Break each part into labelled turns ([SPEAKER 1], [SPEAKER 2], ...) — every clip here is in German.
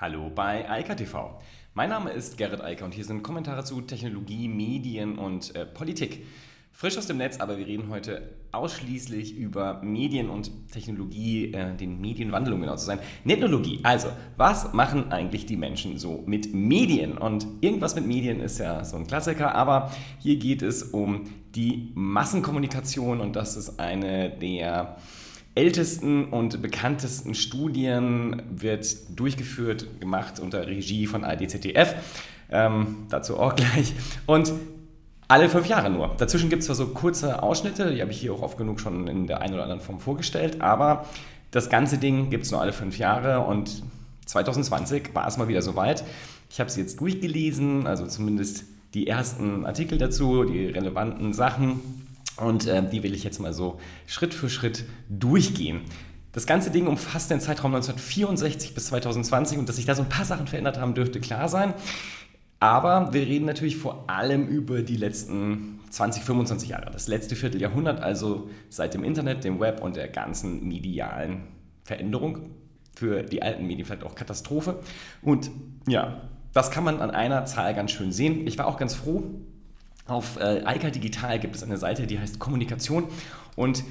[SPEAKER 1] Hallo bei Eika TV. Mein Name ist Gerrit Eiker und hier sind Kommentare zu Technologie, Medien und äh, Politik. Frisch aus dem Netz, aber wir reden heute ausschließlich über Medien und Technologie, äh, den Medienwandel, um genau zu sein. Netnologie. Also, was machen eigentlich die Menschen so mit Medien? Und irgendwas mit Medien ist ja so ein Klassiker, aber hier geht es um die Massenkommunikation und das ist eine der ältesten und bekanntesten Studien wird durchgeführt, gemacht unter Regie von ADZDF. Ähm, dazu auch gleich. Und alle fünf Jahre nur. Dazwischen gibt es zwar so kurze Ausschnitte, die habe ich hier auch oft genug schon in der einen oder anderen Form vorgestellt, aber das ganze Ding gibt es nur alle fünf Jahre und 2020 war es mal wieder soweit. Ich habe es jetzt durchgelesen, also zumindest die ersten Artikel dazu, die relevanten Sachen und äh, die will ich jetzt mal so Schritt für Schritt durchgehen. Das ganze Ding umfasst den Zeitraum 1964 bis 2020 und dass sich da so ein paar Sachen verändert haben, dürfte klar sein. Aber wir reden natürlich vor allem über die letzten 20, 25 Jahre, das letzte Vierteljahrhundert, also seit dem Internet, dem Web und der ganzen medialen Veränderung. Für die alten Medien vielleicht auch Katastrophe. Und ja, das kann man an einer Zahl ganz schön sehen. Ich war auch ganz froh, auf äh, Eika Digital gibt es eine Seite, die heißt Kommunikation. Und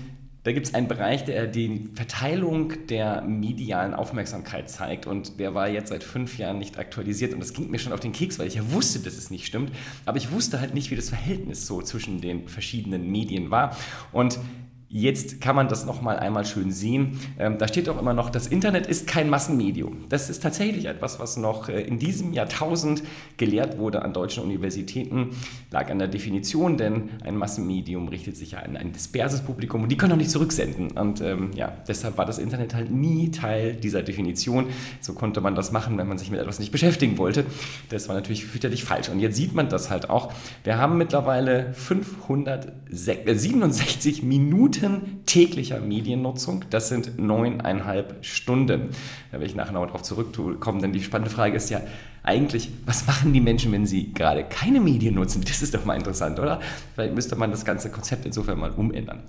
[SPEAKER 1] da gibt es einen Bereich, der die Verteilung der medialen Aufmerksamkeit zeigt. Und der war jetzt seit fünf Jahren nicht aktualisiert. Und das ging mir schon auf den Keks, weil ich ja wusste, dass es nicht stimmt, aber ich wusste halt nicht, wie das Verhältnis so zwischen den verschiedenen Medien war. Und Jetzt kann man das nochmal einmal schön sehen. Ähm, da steht auch immer noch, das Internet ist kein Massenmedium. Das ist tatsächlich etwas, was noch äh, in diesem Jahrtausend gelehrt wurde an deutschen Universitäten. Lag an der Definition, denn ein Massenmedium richtet sich ja an ein disperses Publikum und die können auch nicht zurücksenden. Und ähm, ja, deshalb war das Internet halt nie Teil dieser Definition. So konnte man das machen, wenn man sich mit etwas nicht beschäftigen wollte. Das war natürlich fürchterlich falsch. Und jetzt sieht man das halt auch. Wir haben mittlerweile 567 Minuten Minuten täglicher Mediennutzung. Das sind neuneinhalb Stunden. Da werde ich nachher noch darauf zurückkommen, denn die spannende Frage ist ja eigentlich, was machen die Menschen, wenn sie gerade keine Medien nutzen? Das ist doch mal interessant, oder? Vielleicht müsste man das ganze Konzept insofern mal umändern.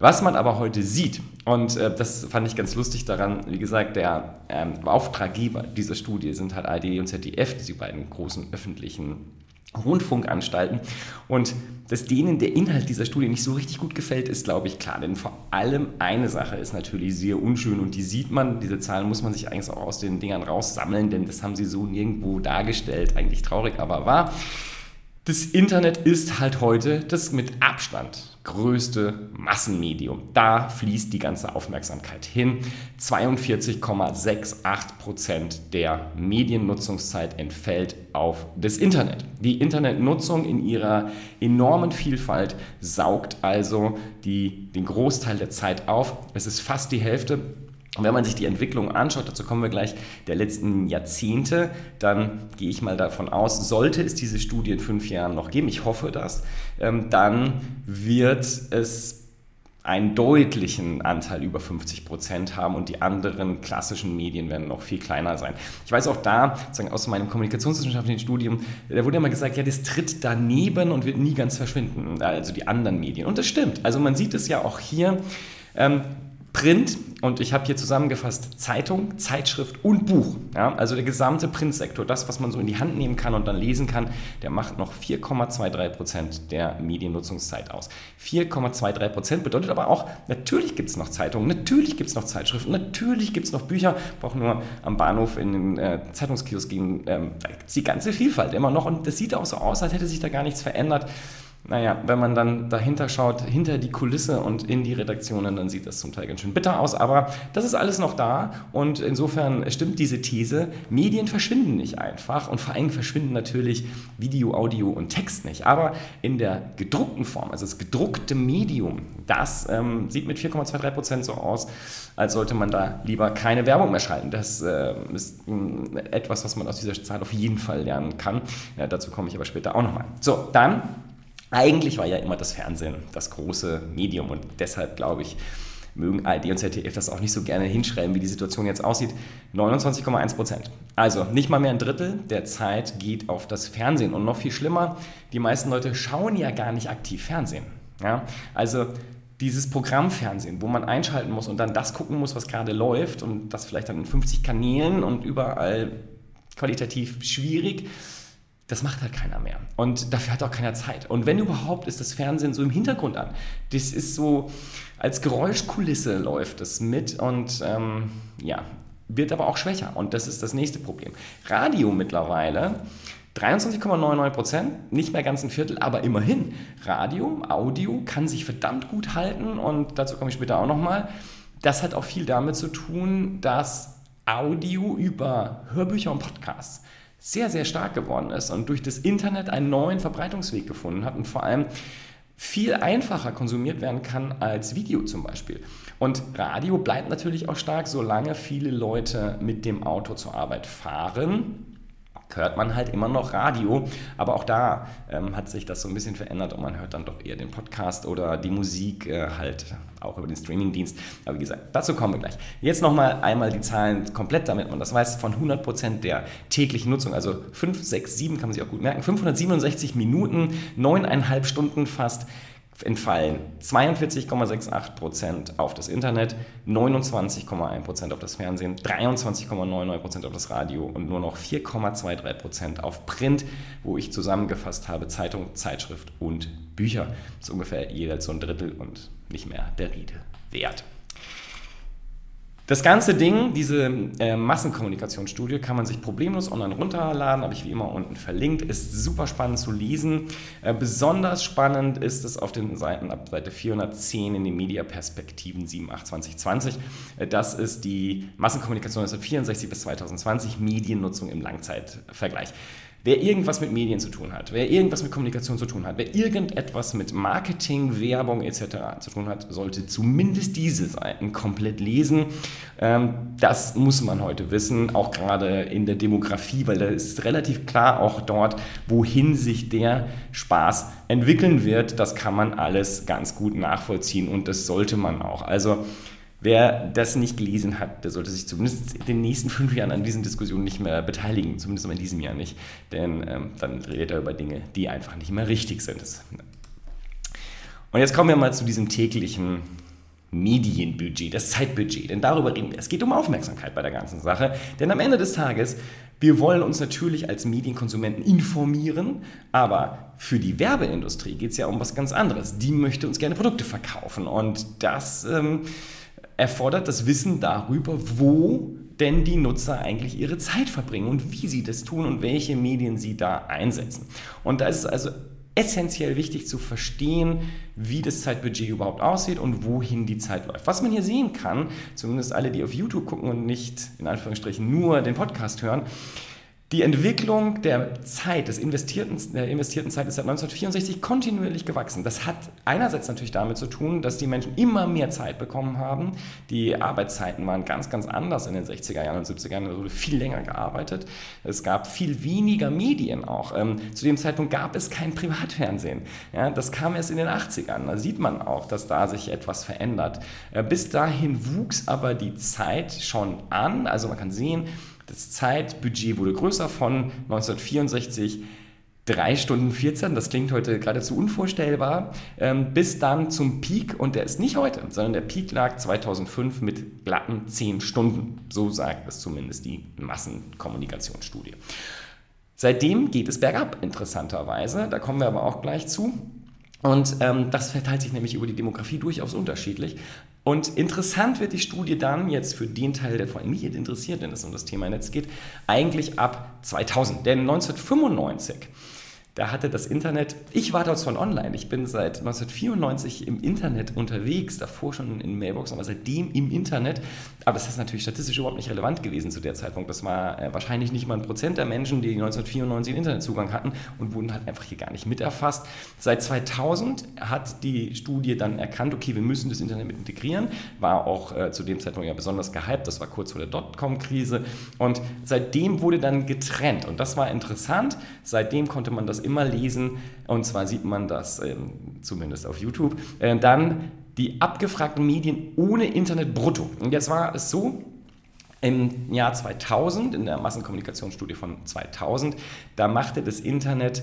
[SPEAKER 1] Was man aber heute sieht, und äh, das fand ich ganz lustig daran, wie gesagt, der ähm, Auftraggeber dieser Studie sind halt ARD und ZDF, die beiden großen öffentlichen Rundfunkanstalten. Und dass denen der Inhalt dieser Studie nicht so richtig gut gefällt, ist, glaube ich, klar. Denn vor allem eine Sache ist natürlich sehr unschön und die sieht man, diese Zahlen muss man sich eigentlich auch aus den Dingern raussammeln, denn das haben sie so nirgendwo dargestellt. Eigentlich traurig, aber wahr. Das Internet ist halt heute das mit Abstand größte Massenmedium. Da fließt die ganze Aufmerksamkeit hin. 42,68 Prozent der Mediennutzungszeit entfällt auf das Internet. Die Internetnutzung in ihrer enormen Vielfalt saugt also die, den Großteil der Zeit auf. Es ist fast die Hälfte und wenn man sich die Entwicklung anschaut, dazu kommen wir gleich, der letzten Jahrzehnte, dann gehe ich mal davon aus, sollte es diese Studie in fünf Jahren noch geben, ich hoffe das, ähm, dann wird es einen deutlichen Anteil über 50 Prozent haben und die anderen klassischen Medien werden noch viel kleiner sein. Ich weiß auch da, sozusagen aus meinem kommunikationswissenschaftlichen Studium, da wurde immer gesagt, ja, das tritt daneben und wird nie ganz verschwinden, also die anderen Medien. Und das stimmt. Also man sieht es ja auch hier. Ähm, Print und ich habe hier zusammengefasst Zeitung, Zeitschrift und Buch. Ja, also der gesamte Printsektor, das, was man so in die Hand nehmen kann und dann lesen kann, der macht noch 4,23 Prozent der Mediennutzungszeit aus. 4,23 Prozent bedeutet aber auch, natürlich gibt es noch Zeitungen, natürlich gibt es noch Zeitschriften, natürlich gibt es noch Bücher. Brauchen nur am Bahnhof in den äh, Zeitungskiosk gehen, ähm, die ganze Vielfalt immer noch und das sieht auch so aus, als hätte sich da gar nichts verändert naja, wenn man dann dahinter schaut, hinter die Kulisse und in die Redaktionen, dann sieht das zum Teil ganz schön bitter aus. Aber das ist alles noch da und insofern stimmt diese These, Medien verschwinden nicht einfach und vor allem verschwinden natürlich Video, Audio und Text nicht. Aber in der gedruckten Form, also das gedruckte Medium, das ähm, sieht mit 4,23 Prozent so aus, als sollte man da lieber keine Werbung mehr schalten. Das äh, ist äh, etwas, was man aus dieser Zahl auf jeden Fall lernen kann. Ja, dazu komme ich aber später auch nochmal. So, dann eigentlich war ja immer das Fernsehen das große Medium und deshalb glaube ich, mögen ARD und ZDF das auch nicht so gerne hinschreiben, wie die Situation jetzt aussieht. 29,1 Prozent. Also nicht mal mehr ein Drittel der Zeit geht auf das Fernsehen. Und noch viel schlimmer, die meisten Leute schauen ja gar nicht aktiv Fernsehen. Ja? Also dieses Programmfernsehen, wo man einschalten muss und dann das gucken muss, was gerade läuft und das vielleicht dann in 50 Kanälen und überall qualitativ schwierig, das macht halt keiner mehr. Und dafür hat auch keiner Zeit. Und wenn überhaupt, ist das Fernsehen so im Hintergrund an. Das ist so, als Geräuschkulisse läuft es mit und ähm, ja, wird aber auch schwächer. Und das ist das nächste Problem. Radio mittlerweile 23,99 Prozent, nicht mehr ganz ein Viertel, aber immerhin. Radio, Audio kann sich verdammt gut halten und dazu komme ich später auch nochmal. Das hat auch viel damit zu tun, dass Audio über Hörbücher und Podcasts sehr, sehr stark geworden ist und durch das Internet einen neuen Verbreitungsweg gefunden hat und vor allem viel einfacher konsumiert werden kann als Video zum Beispiel. Und Radio bleibt natürlich auch stark, solange viele Leute mit dem Auto zur Arbeit fahren hört man halt immer noch Radio. Aber auch da ähm, hat sich das so ein bisschen verändert und man hört dann doch eher den Podcast oder die Musik äh, halt auch über den Streamingdienst. Aber wie gesagt, dazu kommen wir gleich. Jetzt nochmal einmal die Zahlen komplett, damit man das weiß, von 100% der täglichen Nutzung, also 5, 6, 7 kann man sich auch gut merken, 567 Minuten, 9,5 Stunden fast entfallen 42,68% auf das Internet, 29,1% auf das Fernsehen, 23,99% auf das Radio und nur noch 4,23% auf Print, wo ich zusammengefasst habe Zeitung, Zeitschrift und Bücher. Das ist ungefähr jeweils so ein Drittel und nicht mehr der Rede wert. Das ganze Ding, diese äh, Massenkommunikationsstudie, kann man sich problemlos online runterladen, habe ich wie immer unten verlinkt, ist super spannend zu lesen. Äh, besonders spannend ist es auf den Seiten ab Seite 410 in den Mediaperspektiven 7.8.2020. Äh, das ist die Massenkommunikation 1964 bis 2020, Mediennutzung im Langzeitvergleich. Wer irgendwas mit Medien zu tun hat, wer irgendwas mit Kommunikation zu tun hat, wer irgendetwas mit Marketing, Werbung etc. zu tun hat, sollte zumindest diese Seiten komplett lesen. Ähm, das muss man heute wissen, auch gerade in der Demografie, weil da ist relativ klar auch dort, wohin sich der Spaß entwickeln wird. Das kann man alles ganz gut nachvollziehen und das sollte man auch. Also Wer das nicht gelesen hat, der sollte sich zumindest in den nächsten fünf Jahren an diesen Diskussionen nicht mehr beteiligen, zumindest in diesem Jahr nicht. Denn ähm, dann redet er über Dinge, die einfach nicht mehr richtig sind. Und jetzt kommen wir mal zu diesem täglichen Medienbudget, das Zeitbudget. Denn darüber reden wir. Es geht um Aufmerksamkeit bei der ganzen Sache. Denn am Ende des Tages, wir wollen uns natürlich als Medienkonsumenten informieren, aber für die Werbeindustrie geht es ja um was ganz anderes. Die möchte uns gerne Produkte verkaufen. Und das. Ähm, erfordert das Wissen darüber, wo denn die Nutzer eigentlich ihre Zeit verbringen und wie sie das tun und welche Medien sie da einsetzen. Und da ist es also essentiell wichtig zu verstehen, wie das Zeitbudget überhaupt aussieht und wohin die Zeit läuft. Was man hier sehen kann, zumindest alle, die auf YouTube gucken und nicht in Anführungsstrichen nur den Podcast hören, die Entwicklung der Zeit, des investierten, der investierten Zeit ist seit 1964 kontinuierlich gewachsen. Das hat einerseits natürlich damit zu tun, dass die Menschen immer mehr Zeit bekommen haben. Die Arbeitszeiten waren ganz, ganz anders in den 60er Jahren und 70er Jahren. Da wurde viel länger gearbeitet. Es gab viel weniger Medien auch. Ähm, zu dem Zeitpunkt gab es kein Privatfernsehen. Ja, das kam erst in den 80ern. Da sieht man auch, dass da sich etwas verändert. Äh, bis dahin wuchs aber die Zeit schon an. Also man kann sehen, das Zeitbudget wurde größer von 1964 3 Stunden 14, das klingt heute geradezu unvorstellbar, ähm, bis dann zum Peak, und der ist nicht heute, sondern der Peak lag 2005 mit glatten 10 Stunden. So sagt es zumindest die Massenkommunikationsstudie. Seitdem geht es bergab, interessanterweise. Da kommen wir aber auch gleich zu. Und ähm, das verteilt sich nämlich über die Demografie durchaus unterschiedlich. Und interessant wird die Studie dann jetzt für den Teil, der vor allem mich interessiert, wenn es um das Thema Netz geht, eigentlich ab 2000. Denn 1995 da hatte das Internet, ich war dort schon online, ich bin seit 1994 im Internet unterwegs, davor schon in Mailbox, aber seitdem im Internet. Aber es ist natürlich statistisch überhaupt nicht relevant gewesen zu der Zeitpunkt. Das war äh, wahrscheinlich nicht mal ein Prozent der Menschen, die 1994 Internetzugang hatten und wurden halt einfach hier gar nicht mit erfasst. Seit 2000 hat die Studie dann erkannt, okay, wir müssen das Internet mit integrieren. War auch äh, zu dem Zeitpunkt ja besonders gehypt, das war kurz vor der Dotcom-Krise. Und seitdem wurde dann getrennt. Und das war interessant. Seitdem konnte man das immer lesen, und zwar sieht man das äh, zumindest auf YouTube, äh, dann die abgefragten Medien ohne Internet brutto. Und jetzt war es so, im Jahr 2000, in der Massenkommunikationsstudie von 2000, da machte das Internet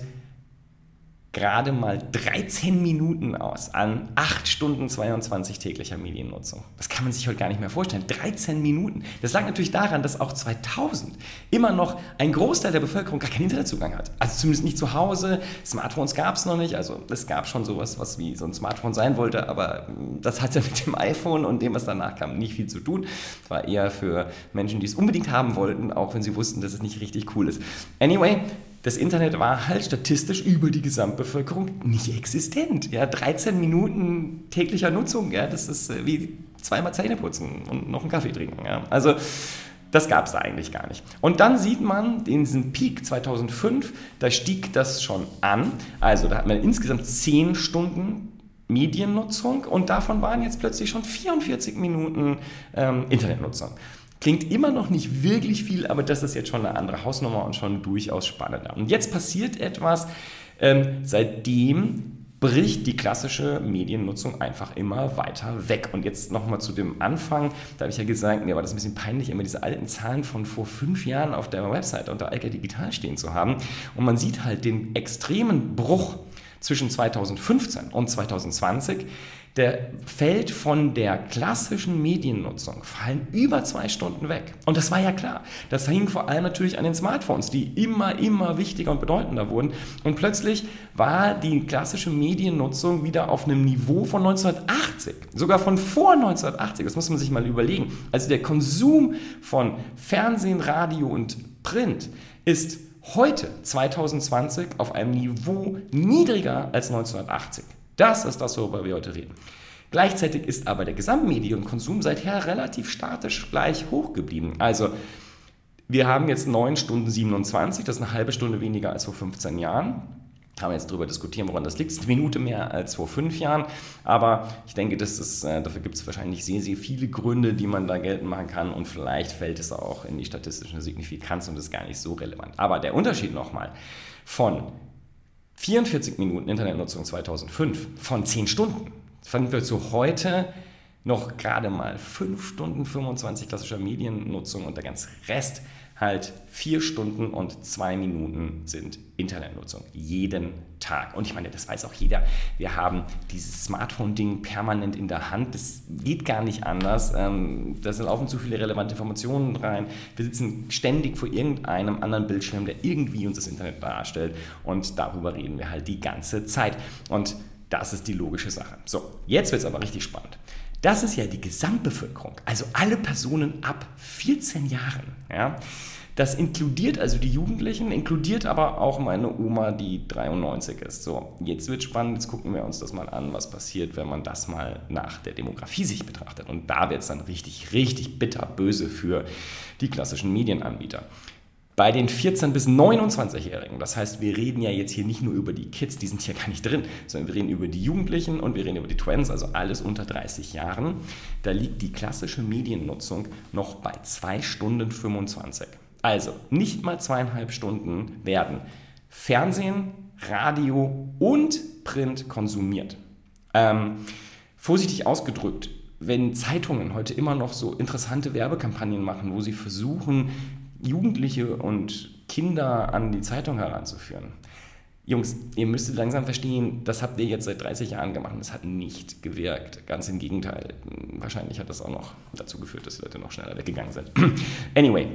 [SPEAKER 1] gerade mal 13 Minuten aus an 8 Stunden 22 täglicher Mediennutzung. Das kann man sich heute gar nicht mehr vorstellen. 13 Minuten. Das lag natürlich daran, dass auch 2000 immer noch ein Großteil der Bevölkerung gar keinen Internetzugang hat. Also zumindest nicht zu Hause. Smartphones gab es noch nicht. Also es gab schon sowas, was wie so ein Smartphone sein wollte, aber das hat ja mit dem iPhone und dem, was danach kam, nicht viel zu tun. Es war eher für Menschen, die es unbedingt haben wollten, auch wenn sie wussten, dass es nicht richtig cool ist. Anyway, das Internet war halt statistisch über die Gesamtbevölkerung nicht existent. Ja, 13 Minuten täglicher Nutzung, ja, das ist äh, wie zweimal Zähne putzen und noch einen Kaffee trinken. Ja. Also das gab es da eigentlich gar nicht. Und dann sieht man in diesem Peak 2005, da stieg das schon an. Also da hat man insgesamt 10 Stunden Mediennutzung und davon waren jetzt plötzlich schon 44 Minuten ähm, Internetnutzung. Klingt immer noch nicht wirklich viel, aber das ist jetzt schon eine andere Hausnummer und schon durchaus spannender. Und jetzt passiert etwas, ähm, seitdem bricht die klassische Mediennutzung einfach immer weiter weg. Und jetzt nochmal zu dem Anfang, da habe ich ja gesagt, mir war das ein bisschen peinlich, immer diese alten Zahlen von vor fünf Jahren auf der Website unter Alka Digital stehen zu haben. Und man sieht halt den extremen Bruch zwischen 2015 und 2020 der fällt von der klassischen Mediennutzung, fallen über zwei Stunden weg. Und das war ja klar. Das hing vor allem natürlich an den Smartphones, die immer, immer wichtiger und bedeutender wurden. Und plötzlich war die klassische Mediennutzung wieder auf einem Niveau von 1980, sogar von vor 1980. Das muss man sich mal überlegen. Also der Konsum von Fernsehen, Radio und Print ist heute 2020 auf einem Niveau niedriger als 1980. Das ist das, worüber wir heute reden. Gleichzeitig ist aber der Gesamtmedienkonsum seither relativ statisch gleich hoch geblieben. Also wir haben jetzt 9 Stunden 27, das ist eine halbe Stunde weniger als vor 15 Jahren. Kann man jetzt darüber diskutieren, woran das liegt. Es ist eine Minute mehr als vor fünf Jahren. Aber ich denke, das ist, äh, dafür gibt es wahrscheinlich sehr, sehr viele Gründe, die man da geltend machen kann. Und vielleicht fällt es auch in die statistische Signifikanz und ist gar nicht so relevant. Aber der Unterschied nochmal von 44 Minuten Internetnutzung 2005 von 10 Stunden. Fanden wir zu heute noch gerade mal 5 Stunden 25 klassischer Mediennutzung und der ganze Rest halt 4 Stunden und 2 Minuten sind Internetnutzung. Jeden Tag. Und ich meine, das weiß auch jeder. Wir haben dieses Smartphone-Ding permanent in der Hand. Das geht gar nicht anders. Ähm, da laufen zu viele relevante Informationen rein. Wir sitzen ständig vor irgendeinem anderen Bildschirm, der irgendwie uns das Internet darstellt. Und darüber reden wir halt die ganze Zeit. Und das ist die logische Sache. So, jetzt wird es aber richtig spannend. Das ist ja die Gesamtbevölkerung, also alle Personen ab 14 Jahren. Ja? Das inkludiert also die Jugendlichen, inkludiert aber auch meine Oma, die 93 ist. So, jetzt wird spannend, jetzt gucken wir uns das mal an, was passiert, wenn man das mal nach der Demografie sich betrachtet. Und da wird es dann richtig, richtig bitterböse für die klassischen Medienanbieter. Bei den 14- bis 29-Jährigen, das heißt, wir reden ja jetzt hier nicht nur über die Kids, die sind hier gar nicht drin, sondern wir reden über die Jugendlichen und wir reden über die Twins, also alles unter 30 Jahren. Da liegt die klassische Mediennutzung noch bei 2 Stunden 25. Also nicht mal zweieinhalb Stunden werden Fernsehen, Radio und Print konsumiert. Ähm, vorsichtig ausgedrückt, wenn Zeitungen heute immer noch so interessante Werbekampagnen machen, wo sie versuchen, Jugendliche und Kinder an die Zeitung heranzuführen. Jungs, ihr müsstet langsam verstehen, das habt ihr jetzt seit 30 Jahren gemacht und es hat nicht gewirkt. Ganz im Gegenteil. Wahrscheinlich hat das auch noch dazu geführt, dass die Leute noch schneller weggegangen sind. anyway,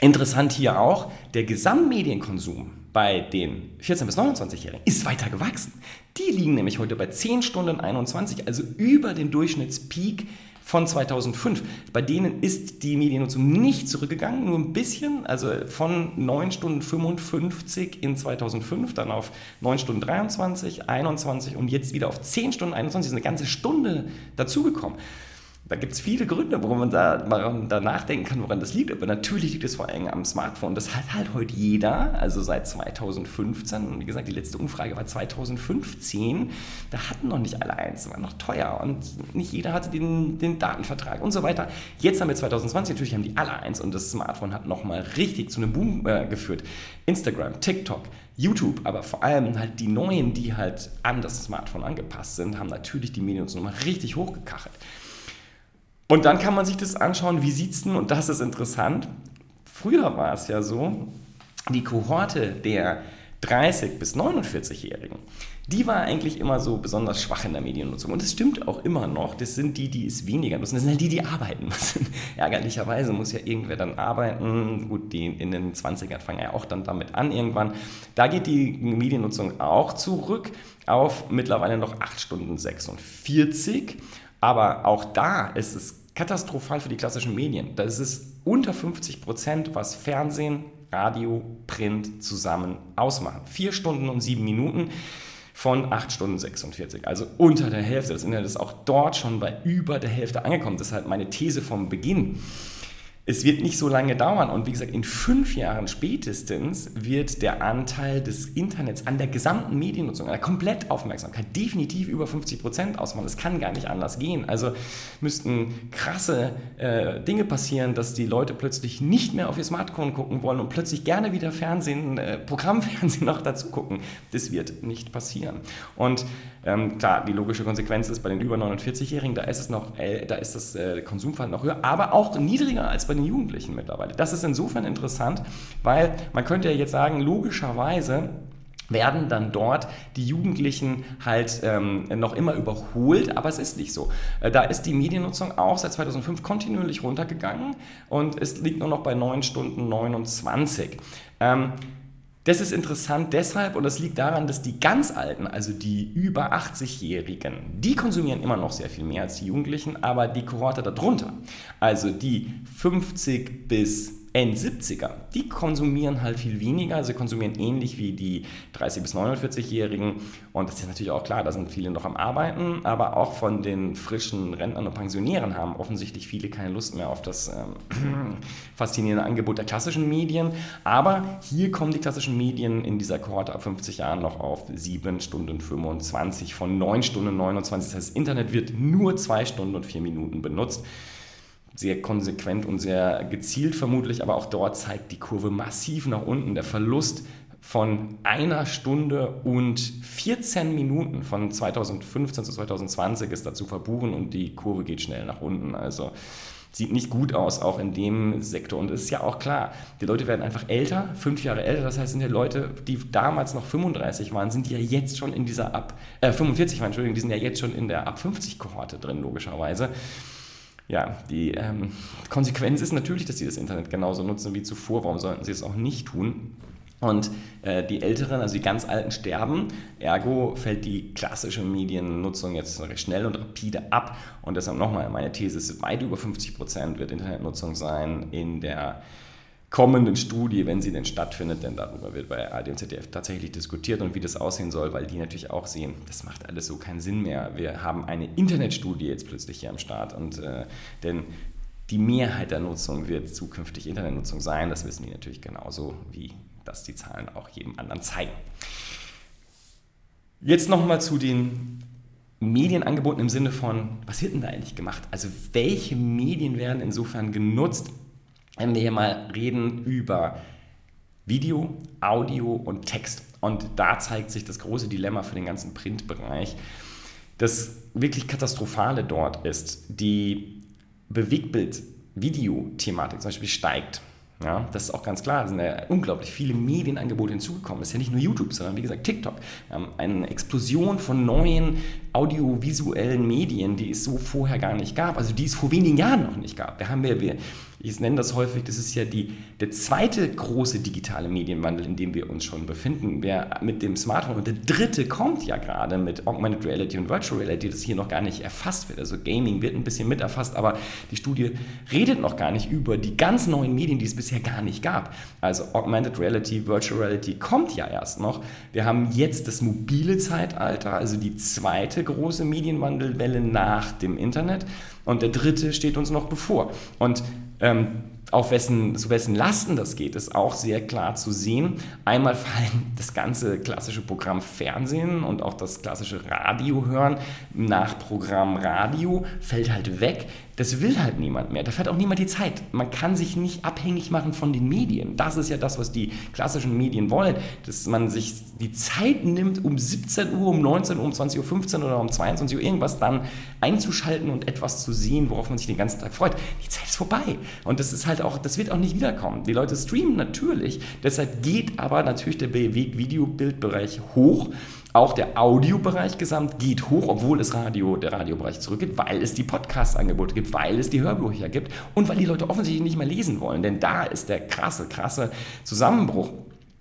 [SPEAKER 1] interessant hier auch, der Gesamtmedienkonsum bei den 14- bis 29-Jährigen ist weiter gewachsen. Die liegen nämlich heute bei 10 Stunden 21, also über den Durchschnittspeak von 2005. Bei denen ist die Mediennutzung nicht zurückgegangen, nur ein bisschen, also von 9 Stunden 55 in 2005, dann auf 9 Stunden 23, 21 und jetzt wieder auf 10 Stunden 21, ist eine ganze Stunde dazugekommen. Da gibt es viele Gründe, warum man da, man da nachdenken kann, woran das liegt. Aber natürlich liegt es vor allem am Smartphone. Das hat halt heute jeder, also seit 2015. Und wie gesagt, die letzte Umfrage war 2015. Da hatten noch nicht alle eins, war noch teuer und nicht jeder hatte den, den Datenvertrag und so weiter. Jetzt haben wir 2020, natürlich haben die alle eins und das Smartphone hat nochmal richtig zu einem Boom äh, geführt. Instagram, TikTok, YouTube, aber vor allem halt die neuen, die halt an das Smartphone angepasst sind, haben natürlich die Mediennutzung nochmal richtig hochgekachelt. Und dann kann man sich das anschauen, wie sieht es denn, und das ist interessant, früher war es ja so, die Kohorte der 30 bis 49-Jährigen, die war eigentlich immer so besonders schwach in der Mediennutzung. Und das stimmt auch immer noch. Das sind die, die es weniger nutzen. Das sind halt die, die arbeiten müssen. Ärgerlicherweise muss ja irgendwer dann arbeiten. Gut, die in den 20ern fangen ja auch dann damit an irgendwann. Da geht die Mediennutzung auch zurück auf mittlerweile noch 8 Stunden 46. Aber auch da ist es katastrophal für die klassischen Medien. Das ist unter 50 Prozent, was Fernsehen, Radio, Print zusammen ausmachen. Vier Stunden und sieben Minuten von 8 Stunden 46, also unter der Hälfte. Das Internet ist auch dort schon bei über der Hälfte angekommen. Deshalb meine These vom Beginn es wird nicht so lange dauern und wie gesagt, in fünf Jahren spätestens wird der Anteil des Internets an der gesamten Mediennutzung, an der Komplettaufmerksamkeit definitiv über 50 Prozent ausmachen. Das kann gar nicht anders gehen. Also müssten krasse äh, Dinge passieren, dass die Leute plötzlich nicht mehr auf ihr Smartphone gucken wollen und plötzlich gerne wieder Fernsehen, äh, Programmfernsehen noch dazu gucken. Das wird nicht passieren. Und ähm, klar, die logische Konsequenz ist bei den über 49-Jährigen, da ist es noch, äh, da ist das äh, Konsumverhalten noch höher, aber auch niedriger als bei den Jugendlichen mittlerweile. Das ist insofern interessant, weil man könnte ja jetzt sagen, logischerweise werden dann dort die Jugendlichen halt ähm, noch immer überholt, aber es ist nicht so. Äh, da ist die Mediennutzung auch seit 2005 kontinuierlich runtergegangen und es liegt nur noch bei 9 Stunden 29. Ähm, das ist interessant deshalb und das liegt daran, dass die ganz Alten, also die über 80-Jährigen, die konsumieren immer noch sehr viel mehr als die Jugendlichen, aber die Kohorte darunter, also die 50 bis End-70er, die konsumieren halt viel weniger, sie konsumieren ähnlich wie die 30- bis 49-Jährigen und das ist natürlich auch klar, da sind viele noch am Arbeiten, aber auch von den frischen Rentnern und Pensionären haben offensichtlich viele keine Lust mehr auf das ähm, faszinierende Angebot der klassischen Medien, aber hier kommen die klassischen Medien in dieser Kohorte ab 50 Jahren noch auf 7 Stunden 25 von 9 Stunden 29, das heißt, das Internet wird nur 2 Stunden und 4 Minuten benutzt sehr konsequent und sehr gezielt vermutlich, aber auch dort zeigt die Kurve massiv nach unten. Der Verlust von einer Stunde und 14 Minuten von 2015 zu 2020 ist dazu verbuchen und die Kurve geht schnell nach unten. Also sieht nicht gut aus, auch in dem Sektor. Und es ist ja auch klar, die Leute werden einfach älter, fünf Jahre älter. Das heißt, sind ja Leute, die damals noch 35 waren, sind ja jetzt schon in dieser ab, äh, 45 waren, Entschuldigung, die sind ja jetzt schon in der ab 50 Kohorte drin, logischerweise ja, die ähm, Konsequenz ist natürlich, dass sie das Internet genauso nutzen wie zuvor. Warum sollten sie es auch nicht tun? Und äh, die Älteren, also die ganz Alten, sterben. Ergo fällt die klassische Mediennutzung jetzt schnell und rapide ab. Und deshalb nochmal, meine These ist, weit über 50 Prozent wird Internetnutzung sein in der kommenden Studie, wenn sie denn stattfindet, denn darüber wird bei ARD und ZDF tatsächlich diskutiert und wie das aussehen soll, weil die natürlich auch sehen, das macht alles so keinen Sinn mehr. Wir haben eine Internetstudie jetzt plötzlich hier am Start und äh, denn die Mehrheit der Nutzung wird zukünftig Internetnutzung sein, das wissen die natürlich genauso, wie das die Zahlen auch jedem anderen zeigen. Jetzt nochmal zu den Medienangeboten im Sinne von, was wird denn da eigentlich gemacht? Also welche Medien werden insofern genutzt? Wenn wir hier mal reden über Video, Audio und Text. Und da zeigt sich das große Dilemma für den ganzen Printbereich. Das wirklich Katastrophale dort ist, die Bewegtbild-Video-Thematik zum Beispiel steigt. Ja, das ist auch ganz klar. Es sind ja unglaublich viele Medienangebote hinzugekommen. Es ist ja nicht nur YouTube, sondern wie gesagt TikTok. Eine Explosion von neuen audiovisuellen Medien, die es so vorher gar nicht gab. Also die es vor wenigen Jahren noch nicht gab. Wir haben ja, wir, ich nenne das häufig, das ist ja die, der zweite große digitale Medienwandel, in dem wir uns schon befinden. Wer mit dem Smartphone und der dritte kommt ja gerade mit Augmented Reality und Virtual Reality, das hier noch gar nicht erfasst wird. Also Gaming wird ein bisschen mit erfasst, aber die Studie redet noch gar nicht über die ganz neuen Medien, die es bisher gar nicht gab. Also Augmented Reality, Virtual Reality kommt ja erst noch. Wir haben jetzt das mobile Zeitalter, also die zweite große Medienwandelwelle nach dem Internet. Und der dritte steht uns noch bevor. Und ähm, auf wessen, zu wessen Lasten das geht, ist auch sehr klar zu sehen. Einmal fallen das ganze klassische Programm Fernsehen und auch das klassische Radio hören nach Programm Radio fällt halt weg. Das will halt niemand mehr. Da fährt auch niemand die Zeit. Man kann sich nicht abhängig machen von den Medien. Das ist ja das, was die klassischen Medien wollen, dass man sich die Zeit nimmt, um 17 Uhr, um 19 Uhr, um 20.15 Uhr oder um 22 Uhr irgendwas dann einzuschalten und etwas zu sehen, worauf man sich den ganzen Tag freut. Die Zeit ist vorbei. Und das ist halt auch, das wird auch nicht wiederkommen. Die Leute streamen natürlich. Deshalb geht aber natürlich der Beweg-Videobildbereich hoch. Auch der Audiobereich gesamt geht hoch, obwohl es Radio, der Radiobereich zurückgeht, weil es die Podcast-Angebote gibt, weil es die Hörbücher gibt und weil die Leute offensichtlich nicht mehr lesen wollen. Denn da ist der krasse, krasse Zusammenbruch.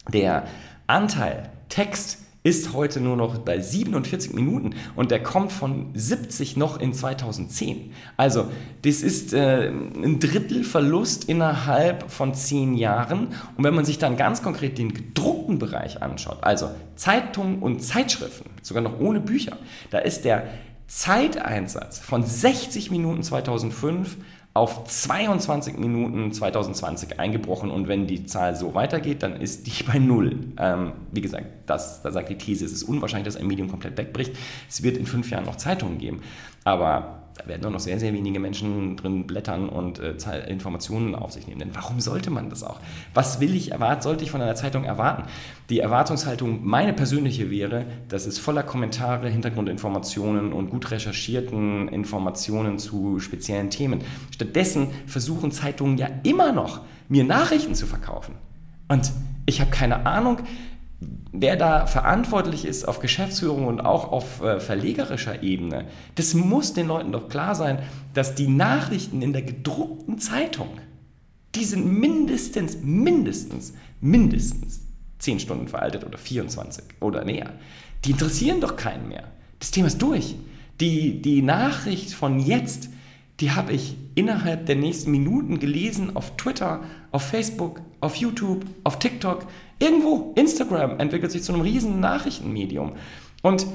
[SPEAKER 1] Der Anteil Text ist heute nur noch bei 47 Minuten und der kommt von 70 noch in 2010. Also das ist äh, ein Drittel Verlust innerhalb von 10 Jahren. Und wenn man sich dann ganz konkret den gedruckten Bereich anschaut, also Zeitungen und Zeitschriften, sogar noch ohne Bücher, da ist der Zeiteinsatz von 60 Minuten 2005 auf 22 Minuten 2020 eingebrochen und wenn die Zahl so weitergeht, dann ist die bei null. Ähm, wie gesagt, das, da sagt die These, es ist unwahrscheinlich, dass ein Medium komplett wegbricht. Es wird in fünf Jahren noch Zeitungen geben, aber da werden nur noch sehr, sehr wenige Menschen drin blättern und äh, Informationen auf sich nehmen. Denn warum sollte man das auch? Was will ich erwarten, sollte ich von einer Zeitung erwarten? Die Erwartungshaltung, meine persönliche wäre, dass es voller Kommentare, Hintergrundinformationen und gut recherchierten Informationen zu speziellen Themen. Stattdessen versuchen Zeitungen ja immer noch, mir Nachrichten zu verkaufen. Und ich habe keine Ahnung, wer da verantwortlich ist auf Geschäftsführung und auch auf äh, verlegerischer Ebene, das muss den Leuten doch klar sein, dass die Nachrichten in der gedruckten Zeitung, die sind mindestens, mindestens, mindestens 10 Stunden veraltet oder 24 oder näher. Die interessieren doch keinen mehr. Das Thema ist durch. Die, die Nachricht von jetzt, die habe ich innerhalb der nächsten Minuten gelesen auf Twitter, auf Facebook, auf YouTube, auf TikTok. Irgendwo, Instagram entwickelt sich zu einem riesen Nachrichtenmedium. Und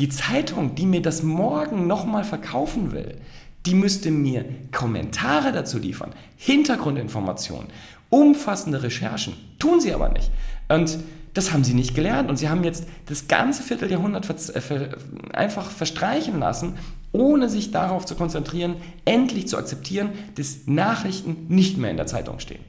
[SPEAKER 1] die Zeitung, die mir das morgen nochmal verkaufen will, die müsste mir Kommentare dazu liefern, Hintergrundinformationen, umfassende Recherchen. Tun sie aber nicht. Und das haben sie nicht gelernt. Und sie haben jetzt das ganze Vierteljahrhundert äh, einfach verstreichen lassen, ohne sich darauf zu konzentrieren, endlich zu akzeptieren, dass Nachrichten nicht mehr in der Zeitung stehen.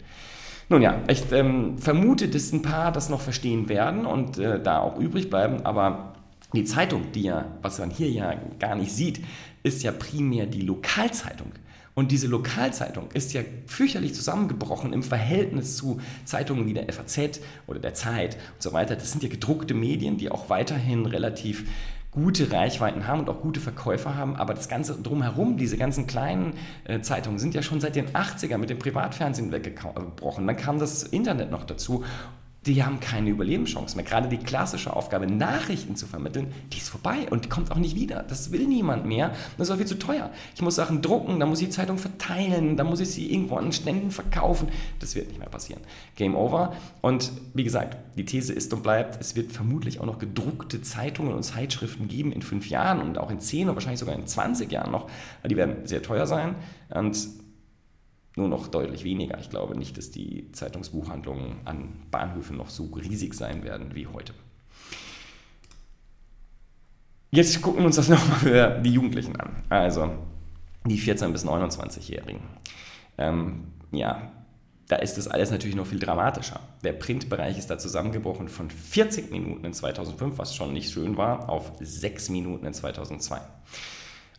[SPEAKER 1] Nun ja, ich ähm, vermute, dass ein paar das noch verstehen werden und äh, da auch übrig bleiben, aber die Zeitung, die ja, was man hier ja gar nicht sieht, ist ja primär die Lokalzeitung. Und diese Lokalzeitung ist ja fürchterlich zusammengebrochen im Verhältnis zu Zeitungen wie der FAZ oder der Zeit und so weiter. Das sind ja gedruckte Medien, die auch weiterhin relativ gute Reichweiten haben und auch gute Verkäufer haben, aber das Ganze drumherum, diese ganzen kleinen äh, Zeitungen sind ja schon seit den 80er mit dem Privatfernsehen weggebrochen. Dann kam das Internet noch dazu die haben keine Überlebenschance mehr. Gerade die klassische Aufgabe, Nachrichten zu vermitteln, die ist vorbei und die kommt auch nicht wieder. Das will niemand mehr. Das ist auch viel zu teuer. Ich muss Sachen drucken, dann muss ich die Zeitung verteilen, dann muss ich sie irgendwo an Ständen verkaufen. Das wird nicht mehr passieren. Game over. Und wie gesagt, die These ist und bleibt, es wird vermutlich auch noch gedruckte Zeitungen und Zeitschriften geben in fünf Jahren und auch in zehn oder wahrscheinlich sogar in 20 Jahren noch. Die werden sehr teuer sein. Und nur noch deutlich weniger. Ich glaube nicht, dass die Zeitungsbuchhandlungen an Bahnhöfen noch so riesig sein werden wie heute. Jetzt gucken wir uns das nochmal für die Jugendlichen an. Also die 14- bis 29-Jährigen. Ähm, ja, da ist das alles natürlich noch viel dramatischer. Der Printbereich ist da zusammengebrochen von 40 Minuten in 2005, was schon nicht schön war, auf 6 Minuten in 2002.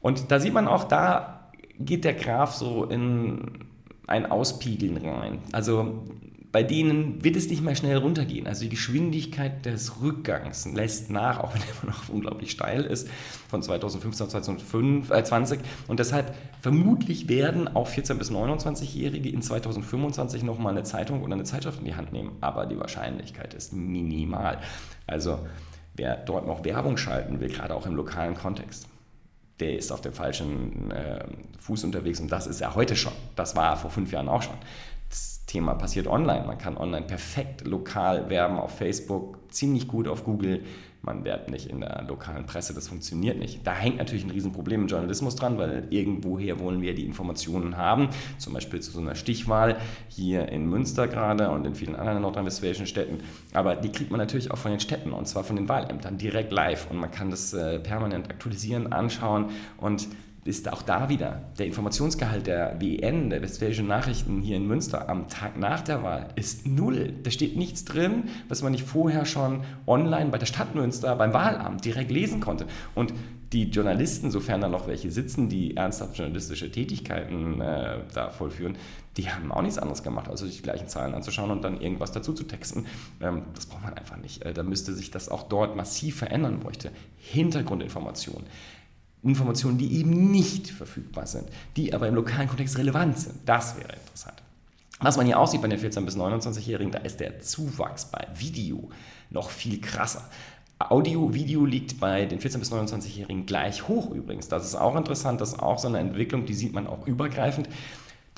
[SPEAKER 1] Und da sieht man auch, da geht der Graph so in ein Auspiegeln rein. Also bei denen wird es nicht mehr schnell runtergehen. Also die Geschwindigkeit des Rückgangs lässt nach, auch wenn er noch unglaublich steil ist, von 2015 auf 2020. Und deshalb vermutlich werden auch 14- bis 29-Jährige in 2025 nochmal eine Zeitung oder eine Zeitschrift in die Hand nehmen. Aber die Wahrscheinlichkeit ist minimal. Also wer dort noch Werbung schalten will, gerade auch im lokalen Kontext, der ist auf dem falschen äh, Fuß unterwegs und das ist ja heute schon. Das war vor fünf Jahren auch schon. Thema passiert online. Man kann online perfekt lokal werben auf Facebook, ziemlich gut auf Google, man werbt nicht in der lokalen Presse, das funktioniert nicht. Da hängt natürlich ein Riesenproblem im Journalismus dran, weil irgendwoher wollen wir die Informationen haben, zum Beispiel zu so einer Stichwahl hier in Münster gerade und in vielen anderen nordrhein-westfälischen Städten. Aber die kriegt man natürlich auch von den Städten und zwar von den Wahlämtern direkt live und man kann das äh, permanent aktualisieren, anschauen und ist auch da wieder der Informationsgehalt der WN, der Westfälischen Nachrichten hier in Münster am Tag nach der Wahl ist null. Da steht nichts drin, was man nicht vorher schon online bei der Stadt Münster beim Wahlamt direkt lesen konnte. Und die Journalisten, sofern da noch welche sitzen, die ernsthaft journalistische Tätigkeiten äh, da vollführen, die haben auch nichts anderes gemacht, als sich die gleichen Zahlen anzuschauen und dann irgendwas dazu zu texten. Ähm, das braucht man einfach nicht. Äh, da müsste sich das auch dort massiv verändern bräuchte. Hintergrundinformationen. Informationen, die eben nicht verfügbar sind, die aber im lokalen Kontext relevant sind. Das wäre interessant. Was man hier aussieht bei den 14- bis 29-Jährigen, da ist der Zuwachs bei Video noch viel krasser. Audio, Video liegt bei den 14- bis 29-Jährigen gleich hoch übrigens. Das ist auch interessant, das ist auch so eine Entwicklung, die sieht man auch übergreifend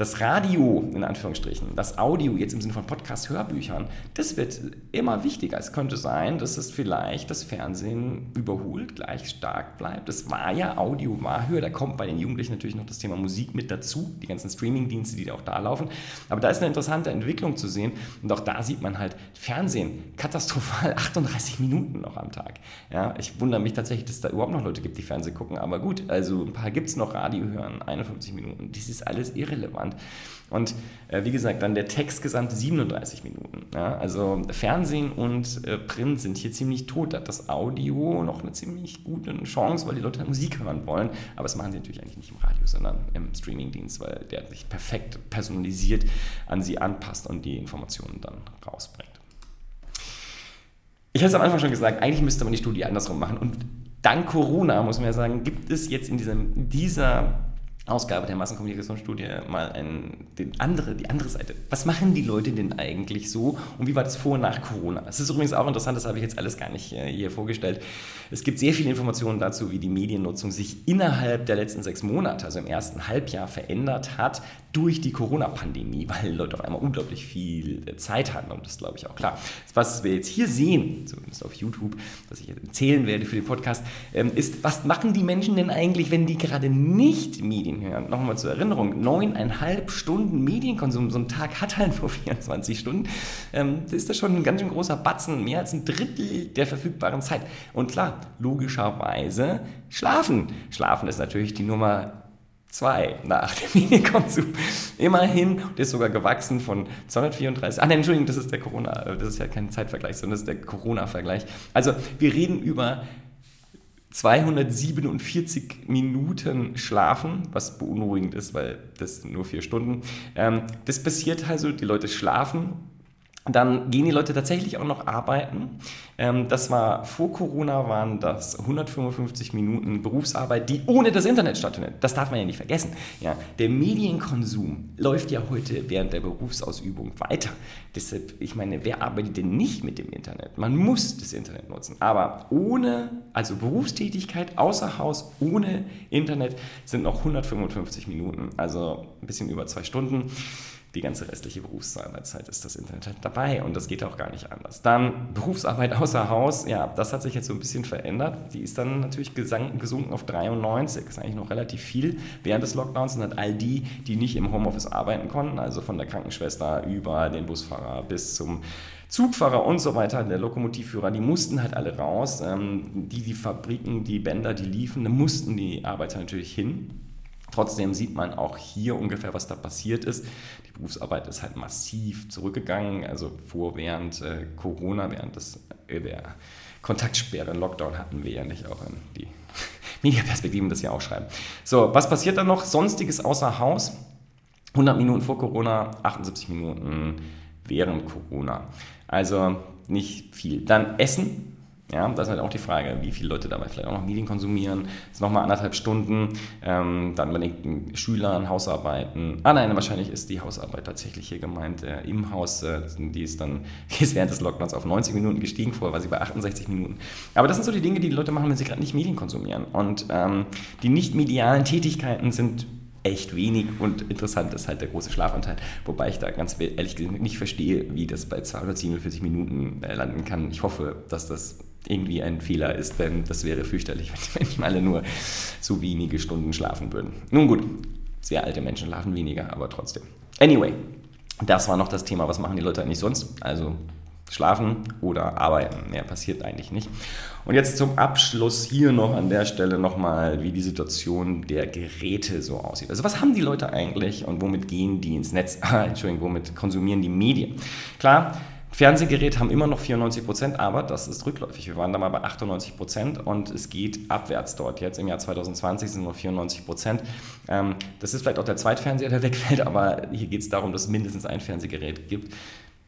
[SPEAKER 1] das Radio, in Anführungsstrichen, das Audio jetzt im Sinne von Podcast-Hörbüchern, das wird immer wichtiger. Es könnte sein, dass es vielleicht das Fernsehen überholt, gleich stark bleibt. Das war ja Audio, war höher. Da kommt bei den Jugendlichen natürlich noch das Thema Musik mit dazu, die ganzen Streaming-Dienste, die da auch da laufen. Aber da ist eine interessante Entwicklung zu sehen. Und auch da sieht man halt Fernsehen katastrophal 38 Minuten noch am Tag. Ja, ich wundere mich tatsächlich, dass es da überhaupt noch Leute gibt, die Fernsehen gucken. Aber gut, also ein paar gibt es noch, Radio hören, 51 Minuten. Das ist alles irrelevant. Aufwand. Und äh, wie gesagt, dann der Text gesamt 37 Minuten. Ja? Also Fernsehen und äh, Print sind hier ziemlich tot. Da hat das Audio noch eine ziemlich gute Chance, weil die Leute Musik hören wollen. Aber das machen sie natürlich eigentlich nicht im Radio, sondern im Streamingdienst, weil der sich perfekt personalisiert an sie anpasst und die Informationen dann rausbringt. Ich habe es am Anfang schon gesagt, eigentlich müsste man die Studie andersrum machen. Und dank Corona, muss man ja sagen, gibt es jetzt in diesem, dieser Ausgabe der Massenkommunikationsstudie mal ein, den andere, die andere Seite. Was machen die Leute denn eigentlich so und wie war das vor und nach Corona? Das ist übrigens auch interessant, das habe ich jetzt alles gar nicht äh, hier vorgestellt. Es gibt sehr viele Informationen dazu, wie die Mediennutzung sich innerhalb der letzten sechs Monate, also im ersten Halbjahr, verändert hat durch die Corona-Pandemie, weil Leute auf einmal unglaublich viel äh, Zeit hatten und das glaube ich auch klar. Was wir jetzt hier sehen, zumindest auf YouTube, was ich jetzt erzählen werde für den Podcast, ähm, ist, was machen die Menschen denn eigentlich, wenn die gerade nicht Medien hören? Nochmal zur Erinnerung, neuneinhalb Stunden Medienkonsum, so ein Tag hat halt nur 24 Stunden, ähm, das ist das schon ein ganz schön großer Batzen, mehr als ein Drittel der verfügbaren Zeit. Und klar, logischerweise schlafen. Schlafen ist natürlich die Nummer 2 nach dem Medienkonsum. Immerhin, der ist sogar gewachsen von 234. Ah, nein, Entschuldigung, das ist der Corona, das ist ja kein Zeitvergleich, sondern das ist der Corona-Vergleich. Also, wir reden über 247 Minuten schlafen, was beunruhigend ist, weil das nur vier Stunden. Ähm, das passiert also, die Leute schlafen dann gehen die Leute tatsächlich auch noch arbeiten. Ähm, das war vor Corona, waren das 155 Minuten Berufsarbeit, die ohne das Internet stattfindet. Das darf man ja nicht vergessen. Ja, der Medienkonsum läuft ja heute während der Berufsausübung weiter. Deshalb, ich meine, wer arbeitet denn nicht mit dem Internet? Man muss das Internet nutzen. Aber ohne, also Berufstätigkeit außer Haus, ohne Internet sind noch 155 Minuten, also ein bisschen über zwei Stunden die ganze restliche Berufsarbeitszeit ist das Internet halt dabei und das geht auch gar nicht anders. Dann Berufsarbeit außer Haus, ja, das hat sich jetzt so ein bisschen verändert. Die ist dann natürlich gesunken auf 93, das ist eigentlich noch relativ viel. Während des Lockdowns sind halt all die, die nicht im Homeoffice arbeiten konnten, also von der Krankenschwester über den Busfahrer bis zum Zugfahrer und so weiter, der Lokomotivführer, die mussten halt alle raus. Ähm, die, die Fabriken, die Bänder, die liefen, da mussten die Arbeiter natürlich hin. Trotzdem sieht man auch hier ungefähr, was da passiert ist. Die Berufsarbeit ist halt massiv zurückgegangen. Also vor, während äh, Corona, während des, äh, der Kontaktsperre, Lockdown hatten wir ja nicht auch in die Mediaperspektiven das ja auch schreiben. So, was passiert dann noch? Sonstiges außer Haus. 100 Minuten vor Corona, 78 Minuten während Corona. Also nicht viel. Dann Essen, ja, das ist halt auch die Frage, wie viele Leute dabei vielleicht auch noch Medien konsumieren. Das ist nochmal anderthalb Stunden. Ähm, dann bei den Schülern, Hausarbeiten. Ah nein, wahrscheinlich ist die Hausarbeit tatsächlich hier gemeint. Äh, Im Haus, äh, die ist dann die ist während des Lockdowns auf 90 Minuten gestiegen, vorher war sie bei 68 Minuten. Aber das sind so die Dinge, die die Leute machen, wenn sie gerade nicht Medien konsumieren. Und ähm, die nicht medialen Tätigkeiten sind echt wenig und interessant ist halt der große Schlafanteil, wobei ich da ganz ehrlich gesagt nicht verstehe, wie das bei 247 Minuten äh, landen kann. Ich hoffe, dass das irgendwie ein Fehler ist, denn das wäre fürchterlich, wenn die Menschen alle nur so wenige Stunden schlafen würden. Nun gut, sehr alte Menschen schlafen weniger, aber trotzdem. Anyway, das war noch das Thema, was machen die Leute eigentlich sonst? Also schlafen oder arbeiten. Mehr passiert eigentlich nicht. Und jetzt zum Abschluss hier noch an der Stelle nochmal, wie die Situation der Geräte so aussieht. Also was haben die Leute eigentlich und womit gehen die ins Netz? Entschuldigung, womit konsumieren die Medien? Klar, Fernsehgeräte haben immer noch 94 Prozent, aber das ist rückläufig. Wir waren da mal bei 98 Prozent und es geht abwärts dort. Jetzt im Jahr 2020 sind nur 94 Prozent. Ähm, das ist vielleicht auch der Zweitfernseher, der wegfällt, aber hier geht es darum, dass es mindestens ein Fernsehgerät gibt.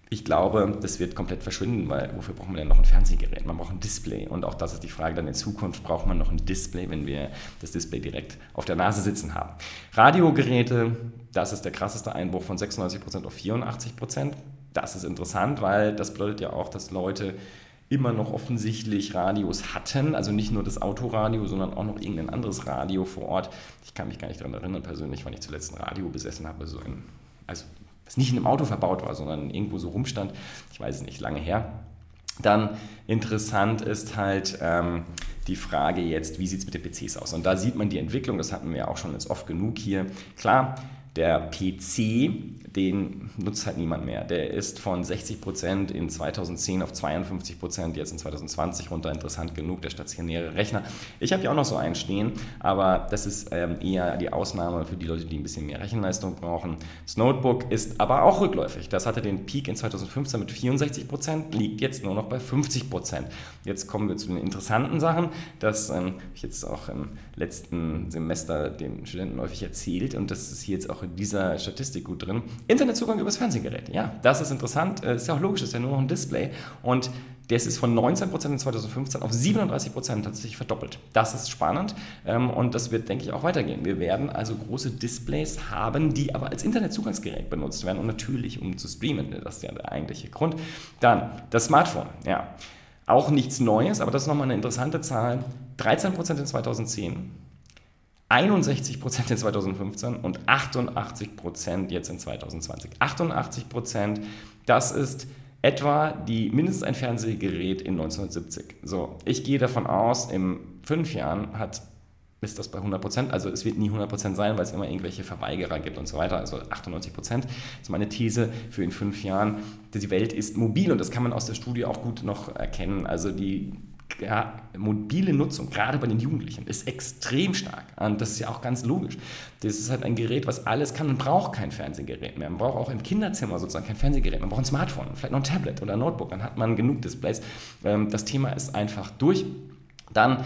[SPEAKER 1] Ich glaube, das wird komplett verschwinden, weil wofür braucht man denn noch ein Fernsehgerät? Man braucht ein Display. Und auch das ist die Frage, dann in Zukunft braucht man noch ein Display, wenn wir das Display direkt auf der Nase sitzen haben. Radiogeräte, das ist der krasseste Einbruch von 96% auf 84%. Das ist interessant, weil das bedeutet ja auch, dass Leute immer noch offensichtlich Radios hatten, also nicht nur das Autoradio, sondern auch noch irgendein anderes Radio vor Ort. Ich kann mich gar nicht daran erinnern persönlich, wann ich zuletzt ein Radio besessen habe, so in, also was nicht in einem Auto verbaut war, sondern irgendwo so rumstand. Ich weiß es nicht, lange her. Dann interessant ist halt ähm, die Frage jetzt, wie sieht es mit den PCs aus? Und da sieht man die Entwicklung, das hatten wir auch schon jetzt oft genug hier. Klar, der PC den nutzt halt niemand mehr. Der ist von 60 Prozent in 2010 auf 52 Prozent, jetzt in 2020 runter. Interessant genug, der stationäre Rechner. Ich habe ja auch noch so einen stehen, aber das ist ähm, eher die Ausnahme für die Leute, die ein bisschen mehr Rechenleistung brauchen. Das Notebook ist aber auch rückläufig. Das hatte den Peak in 2015 mit 64 Prozent, liegt jetzt nur noch bei 50 Prozent. Jetzt kommen wir zu den interessanten Sachen. Das ähm, habe ich jetzt auch im letzten Semester den Studenten häufig erzählt und das ist hier jetzt auch dieser Statistik gut drin. Internetzugang übers Fernsehgerät. Ja, das ist interessant. Äh, ist ja auch logisch, ist ja nur noch ein Display. Und das ist von 19% in 2015 auf 37% tatsächlich verdoppelt. Das ist spannend ähm, und das wird, denke ich, auch weitergehen. Wir werden also große Displays haben, die aber als Internetzugangsgerät benutzt werden und natürlich um zu streamen. Das ist ja der eigentliche Grund. Dann das Smartphone. Ja, auch nichts Neues, aber das ist nochmal eine interessante Zahl. 13% in 2010, 61 Prozent in 2015 und 88 Prozent jetzt in 2020. 88 Prozent, das ist etwa die mindestens ein Fernsehgerät in 1970. So, ich gehe davon aus, in fünf Jahren hat ist das bei 100 Prozent. Also es wird nie 100 Prozent sein, weil es immer irgendwelche Verweigerer gibt und so weiter. Also 98 Prozent ist meine These für in fünf Jahren. Die Welt ist mobil und das kann man aus der Studie auch gut noch erkennen. Also die ja, mobile Nutzung, gerade bei den Jugendlichen, ist extrem stark. Und das ist ja auch ganz logisch. Das ist halt ein Gerät, was alles kann. Man braucht kein Fernsehgerät mehr. Man braucht auch im Kinderzimmer sozusagen kein Fernsehgerät. Man braucht ein Smartphone, vielleicht noch ein Tablet oder ein Notebook. Dann hat man genug Displays. Ähm, das Thema ist einfach durch. Dann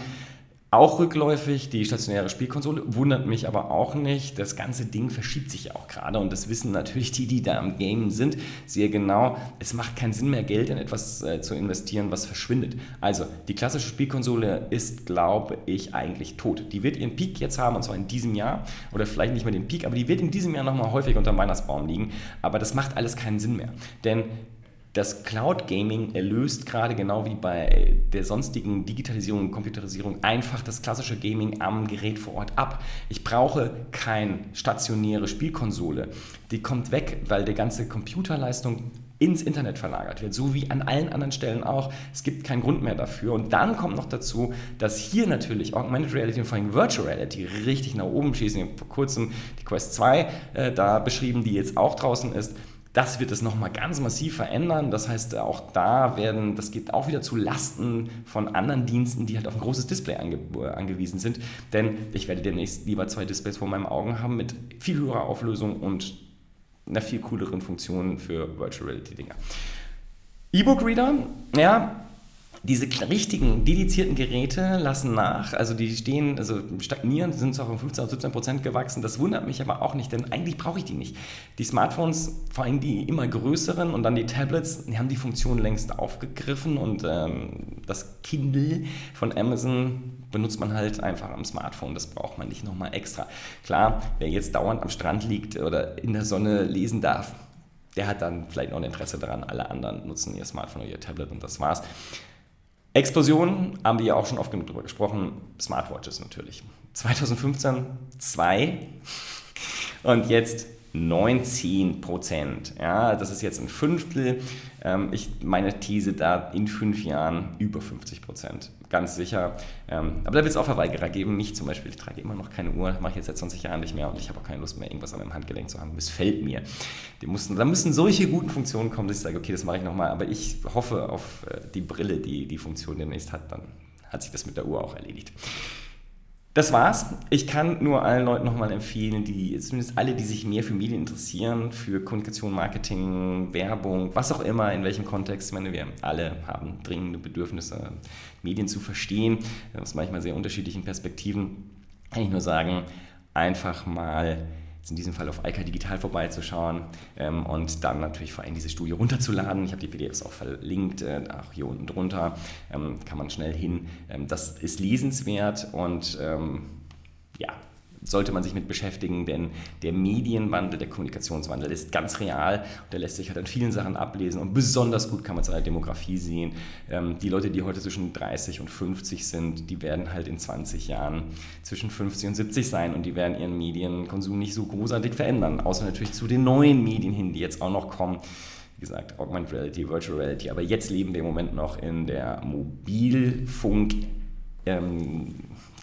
[SPEAKER 1] auch rückläufig, die stationäre Spielkonsole, wundert mich aber auch nicht. Das ganze Ding verschiebt sich ja auch gerade und das wissen natürlich die, die da am Game sind, sehr genau. Es macht keinen Sinn mehr, Geld in etwas äh, zu investieren, was verschwindet. Also, die klassische Spielkonsole ist, glaube ich, eigentlich tot. Die wird ihren Peak jetzt haben und zwar in diesem Jahr oder vielleicht nicht mehr den Peak, aber die wird in diesem Jahr nochmal häufig unter dem Weihnachtsbaum liegen. Aber das macht alles keinen Sinn mehr. Denn das Cloud Gaming erlöst gerade genau wie bei der sonstigen Digitalisierung und Computerisierung einfach das klassische Gaming am Gerät vor Ort ab. Ich brauche keine stationäre Spielkonsole. Die kommt weg, weil die ganze Computerleistung ins Internet verlagert wird, so wie an allen anderen Stellen auch. Es gibt keinen Grund mehr dafür. Und dann kommt noch dazu, dass hier natürlich Augmented Reality und vor allem Virtual Reality richtig nach oben schießen. Ich habe vor kurzem die Quest 2 äh, da beschrieben, die jetzt auch draußen ist. Das wird es nochmal ganz massiv verändern. Das heißt, auch da werden, das geht auch wieder zu Lasten von anderen Diensten, die halt auf ein großes Display ange, angewiesen sind. Denn ich werde demnächst lieber zwei Displays vor meinen Augen haben mit viel höherer Auflösung und einer viel cooleren Funktion für Virtual Reality Dinger. E-Book Reader, ja, diese richtigen, dedizierten Geräte lassen nach, also die stehen, also stagnieren, sind zwar von 15 auf 17 Prozent gewachsen, das wundert mich aber auch nicht, denn eigentlich brauche ich die nicht. Die Smartphones, vor allem die immer größeren und dann die Tablets, die haben die Funktion längst aufgegriffen und ähm, das Kindle von Amazon benutzt man halt einfach am Smartphone, das braucht man nicht nochmal extra. Klar, wer jetzt dauernd am Strand liegt oder in der Sonne lesen darf, der hat dann vielleicht noch ein Interesse daran, alle anderen nutzen ihr Smartphone oder ihr Tablet und das war's. Explosionen haben wir ja auch schon oft genug darüber gesprochen. Smartwatches natürlich. 2015 zwei und jetzt 19 Prozent. Ja, das ist jetzt ein Fünftel. Ähm, ich meine These da in fünf Jahren über 50 Prozent. Ganz sicher. Ähm, aber da wird es auch Verweigerer geben. Mich zum Beispiel, ich trage immer noch keine Uhr, mache ich jetzt seit 20 Jahren nicht mehr und ich habe auch keine Lust mehr, irgendwas an meinem Handgelenk zu haben. Missfällt mir. Die mussten, da müssen solche guten Funktionen kommen, dass ich sage, okay, das mache ich nochmal. Aber ich hoffe auf äh, die Brille, die die Funktion demnächst hat. Dann hat sich das mit der Uhr auch erledigt. Das war's. Ich kann nur allen Leuten nochmal empfehlen, die, zumindest alle, die sich mehr für Medien interessieren, für Kommunikation, Marketing, Werbung, was auch immer, in welchem Kontext. Ich meine, wir alle haben dringende Bedürfnisse, Medien zu verstehen, aus manchmal sehr unterschiedlichen Perspektiven. Kann ich nur sagen, einfach mal in diesem Fall auf Eika Digital vorbeizuschauen ähm, und dann natürlich vor allem diese Studie runterzuladen. Ich habe die PDFs auch verlinkt, äh, auch hier unten drunter, ähm, kann man schnell hin. Ähm, das ist lesenswert und ähm, ja, sollte man sich mit beschäftigen, denn der Medienwandel, der Kommunikationswandel ist ganz real. Und der lässt sich halt an vielen Sachen ablesen. Und besonders gut kann man es an der Demografie sehen. Ähm, die Leute, die heute zwischen 30 und 50 sind, die werden halt in 20 Jahren zwischen 50 und 70 sein. Und die werden ihren Medienkonsum nicht so großartig verändern, außer natürlich zu den neuen Medien hin, die jetzt auch noch kommen. Wie gesagt, Augmented Reality, Virtual Reality. Aber jetzt leben wir im Moment noch in der Mobilfunk- ähm,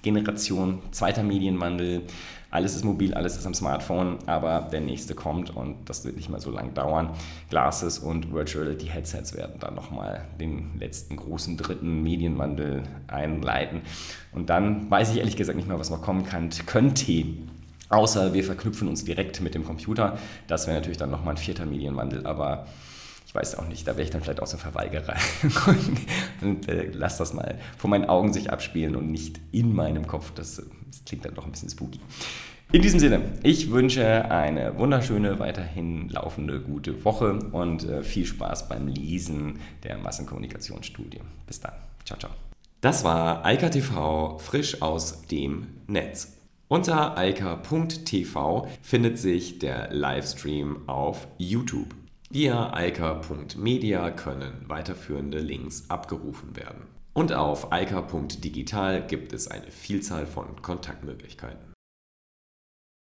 [SPEAKER 1] Generation, zweiter Medienwandel. Alles ist mobil, alles ist am Smartphone, aber der nächste kommt und das wird nicht mehr so lange dauern. Glasses und Virtual Reality Headsets werden dann nochmal den letzten großen dritten Medienwandel einleiten. Und dann weiß ich ehrlich gesagt nicht mehr, was noch kommen kann, könnte. Außer wir verknüpfen uns direkt mit dem Computer. Das wäre natürlich dann nochmal ein vierter Medienwandel, aber ich weiß auch nicht, da wäre ich dann vielleicht auch so ein Verweigerer und äh, lass das mal vor meinen Augen sich abspielen und nicht in meinem Kopf. Das, das klingt dann doch ein bisschen spooky. In diesem Sinne, ich wünsche eine wunderschöne, weiterhin laufende, gute Woche und äh, viel Spaß beim Lesen der Massenkommunikationsstudie. Bis dann. Ciao, ciao.
[SPEAKER 2] Das war Eika TV frisch aus dem Netz. Unter eika.tv findet sich der Livestream auf YouTube. Via können weiterführende Links abgerufen werden. Und auf alka.digital gibt es eine Vielzahl von Kontaktmöglichkeiten.